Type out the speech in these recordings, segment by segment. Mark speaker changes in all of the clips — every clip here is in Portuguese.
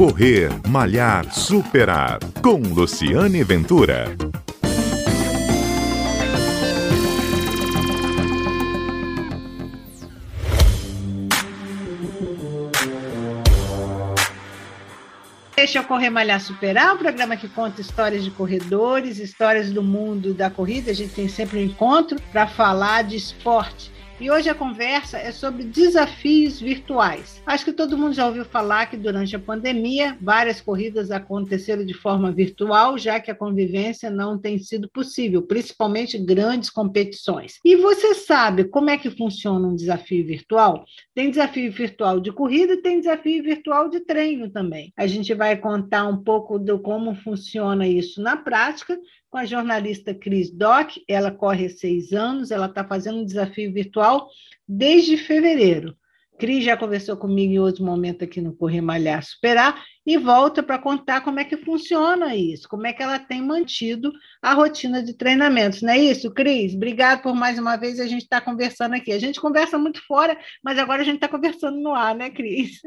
Speaker 1: Correr, Malhar, Superar. Com Luciane Ventura.
Speaker 2: Deixa eu correr, malhar, superar, um programa que conta histórias de corredores, histórias do mundo da corrida. A gente tem sempre um encontro para falar de esporte. E hoje a conversa é sobre desafios virtuais. Acho que todo mundo já ouviu falar que durante a pandemia várias corridas aconteceram de forma virtual, já que a convivência não tem sido possível, principalmente grandes competições. E você sabe como é que funciona um desafio virtual? Tem desafio virtual de corrida e tem desafio virtual de treino também. A gente vai contar um pouco do como funciona isso na prática com a jornalista Cris Doc. Ela corre seis anos, ela está fazendo um desafio virtual desde fevereiro. Cris já conversou comigo em outro momento aqui no Correr Malhar Superar e volta para contar como é que funciona isso, como é que ela tem mantido a rotina de treinamentos. Não é isso, Cris? Obrigado por mais uma vez a gente estar tá conversando aqui. A gente conversa muito fora, mas agora a gente está conversando no ar, né, Cris?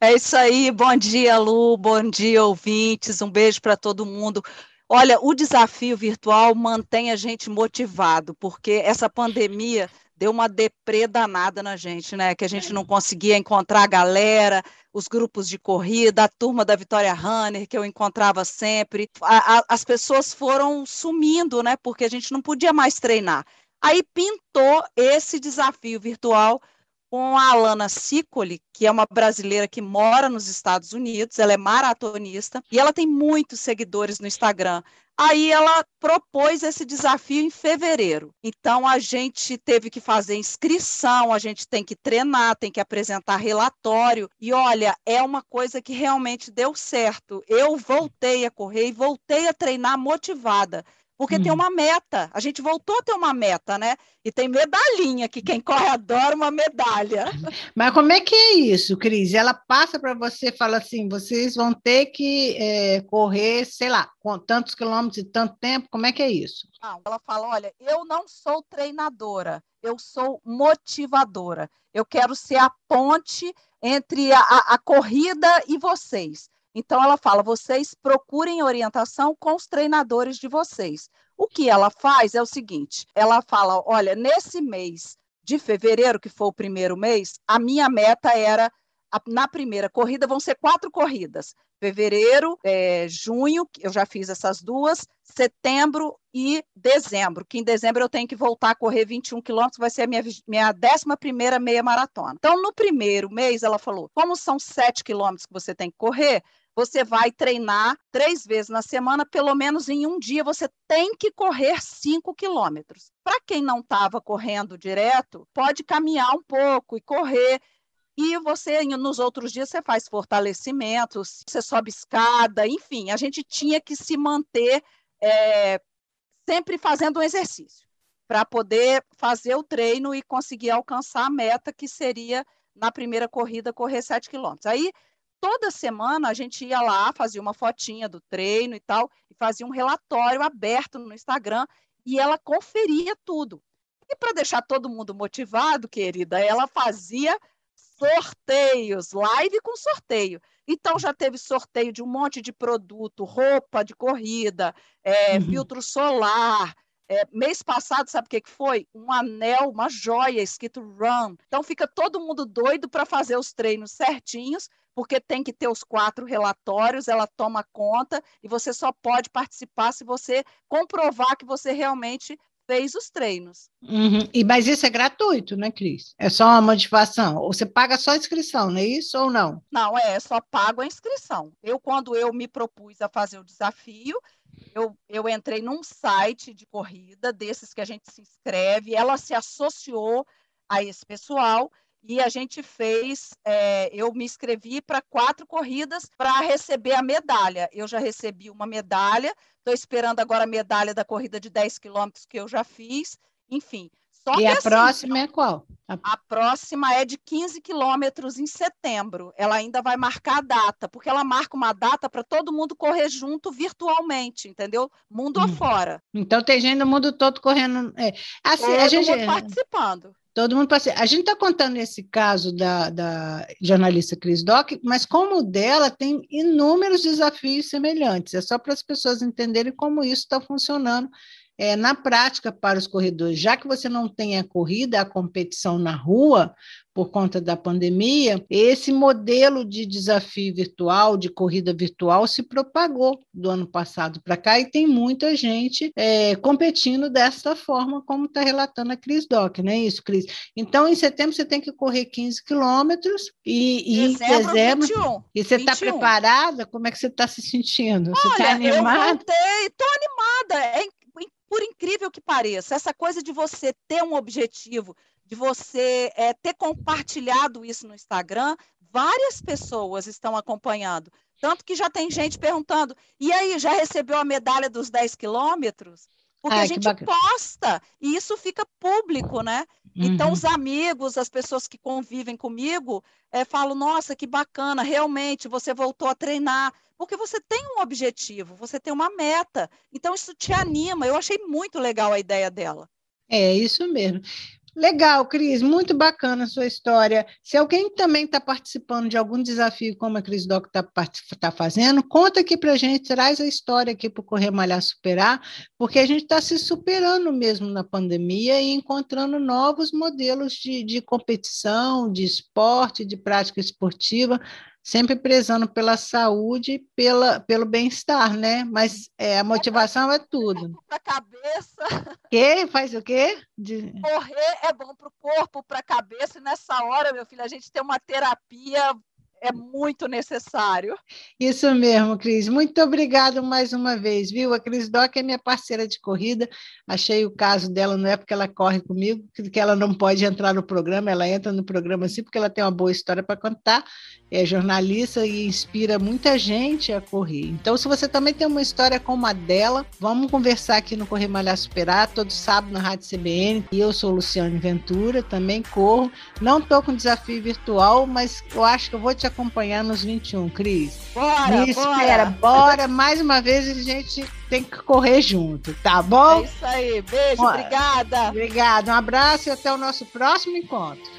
Speaker 3: É isso aí. Bom dia, Lu. Bom dia, ouvintes. Um beijo para todo mundo. Olha, o desafio virtual mantém a gente motivado, porque essa pandemia deu uma deprê danada na gente, né? Que a gente não conseguia encontrar a galera, os grupos de corrida, a turma da Vitória Runner, que eu encontrava sempre. A, a, as pessoas foram sumindo, né? Porque a gente não podia mais treinar. Aí pintou esse desafio virtual com a Alana Sicoli, que é uma brasileira que mora nos Estados Unidos, ela é maratonista e ela tem muitos seguidores no Instagram. Aí ela propôs esse desafio em fevereiro. Então a gente teve que fazer inscrição, a gente tem que treinar, tem que apresentar relatório. E olha, é uma coisa que realmente deu certo. Eu voltei a correr e voltei a treinar motivada porque hum. tem uma meta. A gente voltou a ter uma meta, né? E tem medalhinha, que quem corre adora uma medalha.
Speaker 2: Mas como é que é isso, Cris? Ela passa para você, fala assim: vocês vão ter que é, correr, sei lá, com tantos quilômetros e tanto tempo, como é que é isso?
Speaker 3: Não, ela fala: olha, eu não sou treinadora, eu sou motivadora. Eu quero ser a ponte entre a, a, a corrida e vocês. Então, ela fala: vocês procurem orientação com os treinadores de vocês. O que ela faz é o seguinte: ela fala, olha, nesse mês de fevereiro, que foi o primeiro mês, a minha meta era na primeira corrida vão ser quatro corridas: fevereiro, é, junho, eu já fiz essas duas, setembro e dezembro. Que em dezembro eu tenho que voltar a correr 21 quilômetros, vai ser a minha, minha 11 meia maratona. Então, no primeiro mês, ela falou: como são 7 quilômetros que você tem que correr, você vai treinar três vezes na semana, pelo menos em um dia você tem que correr cinco quilômetros. Para quem não estava correndo direto, pode caminhar um pouco e correr. E você, nos outros dias, você faz fortalecimentos, você sobe escada, enfim, a gente tinha que se manter é, sempre fazendo um exercício para poder fazer o treino e conseguir alcançar a meta que seria na primeira corrida correr 7 quilômetros. Aí toda semana a gente ia lá, fazia uma fotinha do treino e tal, e fazia um relatório aberto no Instagram, e ela conferia tudo. E para deixar todo mundo motivado, querida, ela fazia sorteios, live com sorteio. Então já teve sorteio de um monte de produto, roupa de corrida, é, uhum. filtro solar. É, mês passado, sabe o que, que foi? Um anel, uma joia escrito Run. Então fica todo mundo doido para fazer os treinos certinhos porque tem que ter os quatro relatórios, ela toma conta e você só pode participar se você comprovar que você realmente fez os treinos.
Speaker 2: Uhum. E, mas isso é gratuito, né, Cris? É só uma motivação. Ou você paga só a inscrição, não é isso ou não?
Speaker 3: Não, é, só pago a inscrição. Eu, quando eu me propus a fazer o desafio, eu, eu entrei num site de corrida, desses que a gente se inscreve, ela se associou a esse pessoal e a gente fez, é, eu me inscrevi para quatro corridas para receber a medalha. Eu já recebi uma medalha, estou esperando agora a medalha da corrida de 10 quilômetros que eu já fiz, enfim.
Speaker 2: E a assim, próxima é qual?
Speaker 3: A... a próxima é de 15 quilômetros em setembro. Ela ainda vai marcar a data, porque ela marca uma data para todo mundo correr junto virtualmente, entendeu? Mundo hum. afora.
Speaker 2: Então tem gente no mundo todo correndo. É.
Speaker 3: Assim, todo a gente... mundo participando.
Speaker 2: Todo mundo passa. A gente está contando esse caso da, da jornalista Cris Doc, mas como o dela tem inúmeros desafios semelhantes. É só para as pessoas entenderem como isso está funcionando é, na prática para os corredores, já que você não tem a corrida, a competição na rua, por conta da pandemia, esse modelo de desafio virtual, de corrida virtual, se propagou do ano passado para cá e tem muita gente é, competindo dessa forma, como está relatando a Cris Doc, não é isso, Cris? Então, em setembro, você tem que correr 15 quilômetros e, e
Speaker 3: dezembro, em dezembro. 21,
Speaker 2: e você está preparada? Como é que você está se sentindo? Você
Speaker 3: está animada? Eu voltei, estou animada. É por incrível que pareça, essa coisa de você ter um objetivo, de você é, ter compartilhado isso no Instagram, várias pessoas estão acompanhando. Tanto que já tem gente perguntando: e aí, já recebeu a medalha dos 10 quilômetros? Porque Ai, a gente posta e isso fica público, né? Então, uhum. Então, os amigos, as pessoas que convivem comigo, é, falam: nossa, que bacana, realmente você voltou a treinar porque você tem um objetivo, você tem uma meta. Então, isso te anima. Eu achei muito legal a ideia dela.
Speaker 2: É isso mesmo. Legal, Cris, muito bacana a sua história. Se alguém também está participando de algum desafio como a Cris Doc está tá fazendo, conta aqui para a gente, traz a história aqui para o Correr Malhar Superar, porque a gente está se superando mesmo na pandemia e encontrando novos modelos de, de competição, de esporte, de prática esportiva sempre prezando pela saúde, pela, pelo bem-estar, né? Mas é, a motivação é tudo.
Speaker 3: Para a cabeça.
Speaker 2: Que faz o quê?
Speaker 3: De... Correr é bom para o corpo, para a cabeça, e nessa hora, meu filho, a gente tem uma terapia é muito necessário.
Speaker 2: Isso mesmo, Cris. Muito obrigada mais uma vez, viu? A Cris Doc é minha parceira de corrida. Achei o caso dela, não é porque ela corre comigo, que ela não pode entrar no programa, ela entra no programa sim, porque ela tem uma boa história para contar. É jornalista e inspira muita gente a correr. Então, se você também tem uma história como a dela, vamos conversar aqui no Correr Malhar Superar, todo sábado na Rádio CBN. E eu sou Luciane Ventura, também corro. Não estou com desafio virtual, mas eu acho que eu vou te acompanhar nos 21, Cris.
Speaker 3: Bora,
Speaker 2: Me espera, bora. bora. Mais uma vez a gente tem que correr junto, tá bom?
Speaker 3: É isso aí. Beijo, bora. obrigada.
Speaker 2: Obrigada, um abraço e até o nosso próximo encontro.